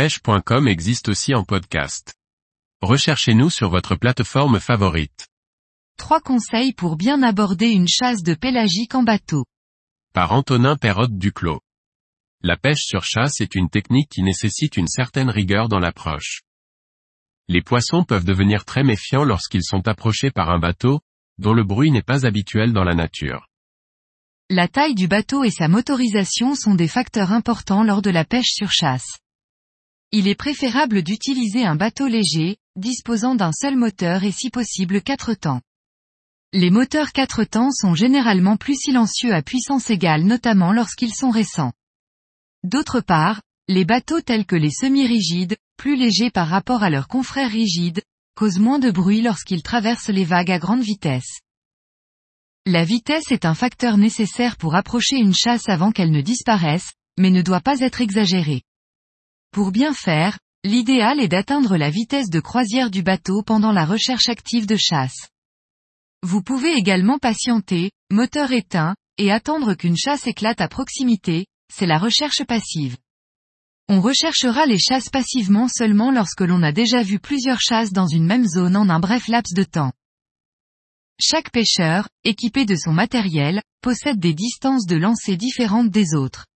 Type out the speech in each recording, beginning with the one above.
pêche.com existe aussi en podcast. Recherchez-nous sur votre plateforme favorite. Trois conseils pour bien aborder une chasse de pélagique en bateau. Par Antonin Perrotte Duclos. La pêche sur chasse est une technique qui nécessite une certaine rigueur dans l'approche. Les poissons peuvent devenir très méfiants lorsqu'ils sont approchés par un bateau, dont le bruit n'est pas habituel dans la nature. La taille du bateau et sa motorisation sont des facteurs importants lors de la pêche sur chasse. Il est préférable d'utiliser un bateau léger, disposant d'un seul moteur et si possible quatre temps. Les moteurs quatre temps sont généralement plus silencieux à puissance égale notamment lorsqu'ils sont récents. D'autre part, les bateaux tels que les semi-rigides, plus légers par rapport à leurs confrères rigides, causent moins de bruit lorsqu'ils traversent les vagues à grande vitesse. La vitesse est un facteur nécessaire pour approcher une chasse avant qu'elle ne disparaisse, mais ne doit pas être exagérée. Pour bien faire, l'idéal est d'atteindre la vitesse de croisière du bateau pendant la recherche active de chasse. Vous pouvez également patienter, moteur éteint, et attendre qu'une chasse éclate à proximité, c'est la recherche passive. On recherchera les chasses passivement seulement lorsque l'on a déjà vu plusieurs chasses dans une même zone en un bref laps de temps. Chaque pêcheur, équipé de son matériel, possède des distances de lancer différentes des autres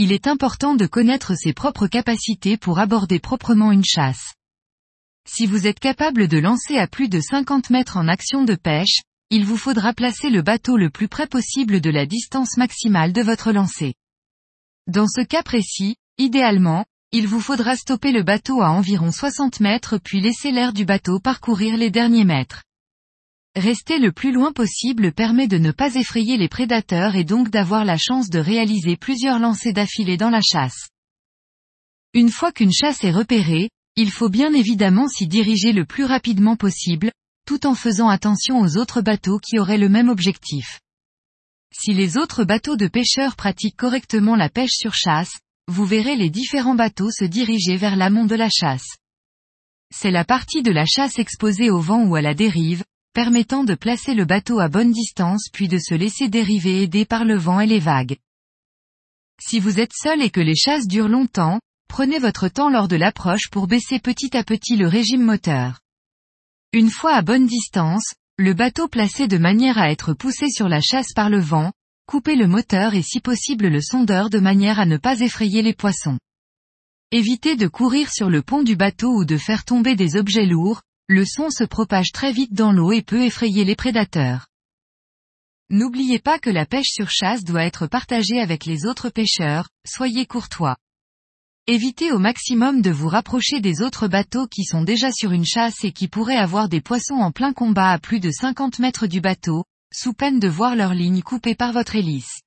il est important de connaître ses propres capacités pour aborder proprement une chasse. Si vous êtes capable de lancer à plus de 50 mètres en action de pêche, il vous faudra placer le bateau le plus près possible de la distance maximale de votre lancer. Dans ce cas précis, idéalement, il vous faudra stopper le bateau à environ 60 mètres puis laisser l'air du bateau parcourir les derniers mètres. Rester le plus loin possible permet de ne pas effrayer les prédateurs et donc d'avoir la chance de réaliser plusieurs lancers d'affilée dans la chasse. Une fois qu'une chasse est repérée, il faut bien évidemment s'y diriger le plus rapidement possible, tout en faisant attention aux autres bateaux qui auraient le même objectif. Si les autres bateaux de pêcheurs pratiquent correctement la pêche sur chasse, vous verrez les différents bateaux se diriger vers l'amont de la chasse. C'est la partie de la chasse exposée au vent ou à la dérive, permettant de placer le bateau à bonne distance puis de se laisser dériver aidé par le vent et les vagues. Si vous êtes seul et que les chasses durent longtemps, prenez votre temps lors de l'approche pour baisser petit à petit le régime moteur. Une fois à bonne distance, le bateau placé de manière à être poussé sur la chasse par le vent, coupez le moteur et si possible le sondeur de manière à ne pas effrayer les poissons. Évitez de courir sur le pont du bateau ou de faire tomber des objets lourds, le son se propage très vite dans l'eau et peut effrayer les prédateurs. N'oubliez pas que la pêche sur chasse doit être partagée avec les autres pêcheurs, soyez courtois. Évitez au maximum de vous rapprocher des autres bateaux qui sont déjà sur une chasse et qui pourraient avoir des poissons en plein combat à plus de 50 mètres du bateau, sous peine de voir leur ligne coupée par votre hélice.